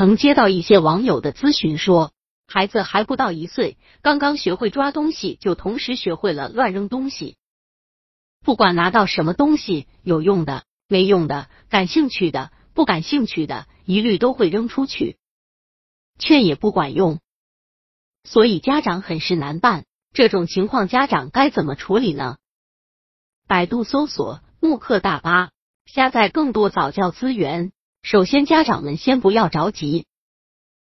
曾接到一些网友的咨询说，孩子还不到一岁，刚刚学会抓东西，就同时学会了乱扔东西。不管拿到什么东西，有用的、没用的、感兴趣的、不感兴趣的，一律都会扔出去，劝也不管用。所以家长很是难办。这种情况，家长该怎么处理呢？百度搜索慕课大巴，下载更多早教资源。首先，家长们先不要着急，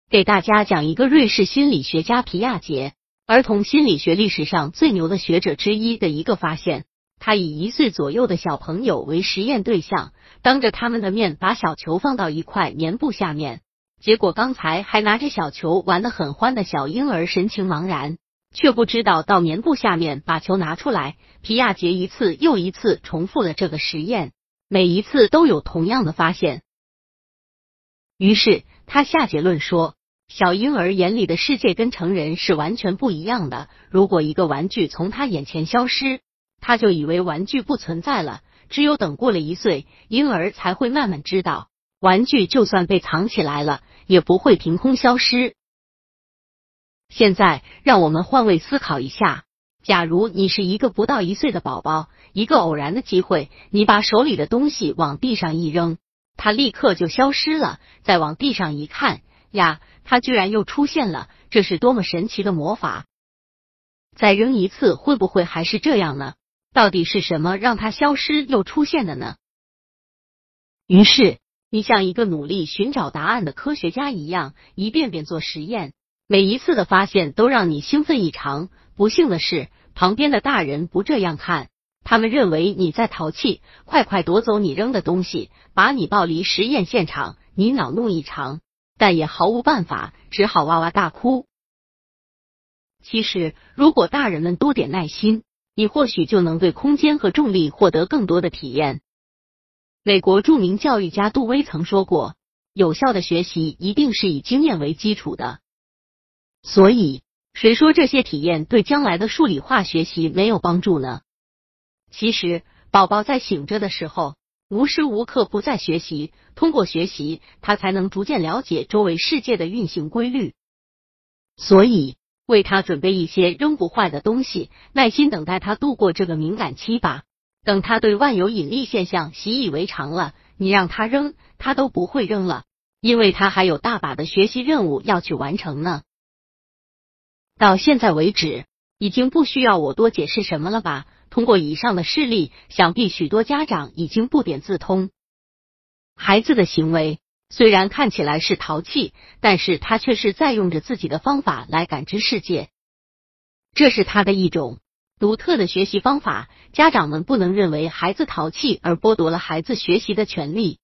给大家讲一个瑞士心理学家皮亚杰，儿童心理学历史上最牛的学者之一的一个发现。他以一岁左右的小朋友为实验对象，当着他们的面把小球放到一块棉布下面，结果刚才还拿着小球玩的很欢的小婴儿神情茫然，却不知道到棉布下面把球拿出来。皮亚杰一次又一次重复了这个实验，每一次都有同样的发现。于是他下结论说，小婴儿眼里的世界跟成人是完全不一样的。如果一个玩具从他眼前消失，他就以为玩具不存在了，只有等过了一岁，婴儿才会慢慢知道，玩具就算被藏起来了，也不会凭空消失。现在，让我们换位思考一下，假如你是一个不到一岁的宝宝，一个偶然的机会，你把手里的东西往地上一扔，它立刻就消失了。再往地上一看，呀，它居然又出现了，这是多么神奇的魔法！再扔一次，会不会还是这样呢？到底是什么让它消失又出现的呢？于是，你像一个努力寻找答案的科学家一样，一遍遍做实验，每一次的发现都让你兴奋异常。不幸的是，旁边的大人不这样看，他们认为你在淘气，快快夺走你扔的东西，把你抱离实验现场。你恼怒异常，但也毫无办法，只好哇哇大哭。其实，如果大人们多点耐心。你或许就能对空间和重力获得更多的体验。美国著名教育家杜威曾说过：“有效的学习一定是以经验为基础的。”所以，谁说这些体验对将来的数理化学习没有帮助呢？其实，宝宝在醒着的时候，无时无刻不在学习，通过学习，他才能逐渐了解周围世界的运行规律。所以。为他准备一些扔不坏的东西，耐心等待他度过这个敏感期吧。等他对万有引力现象习以为常了，你让他扔，他都不会扔了，因为他还有大把的学习任务要去完成呢。到现在为止，已经不需要我多解释什么了吧？通过以上的事例，想必许多家长已经不点自通，孩子的行为。虽然看起来是淘气，但是他却是在用着自己的方法来感知世界，这是他的一种独特的学习方法。家长们不能认为孩子淘气而剥夺了孩子学习的权利。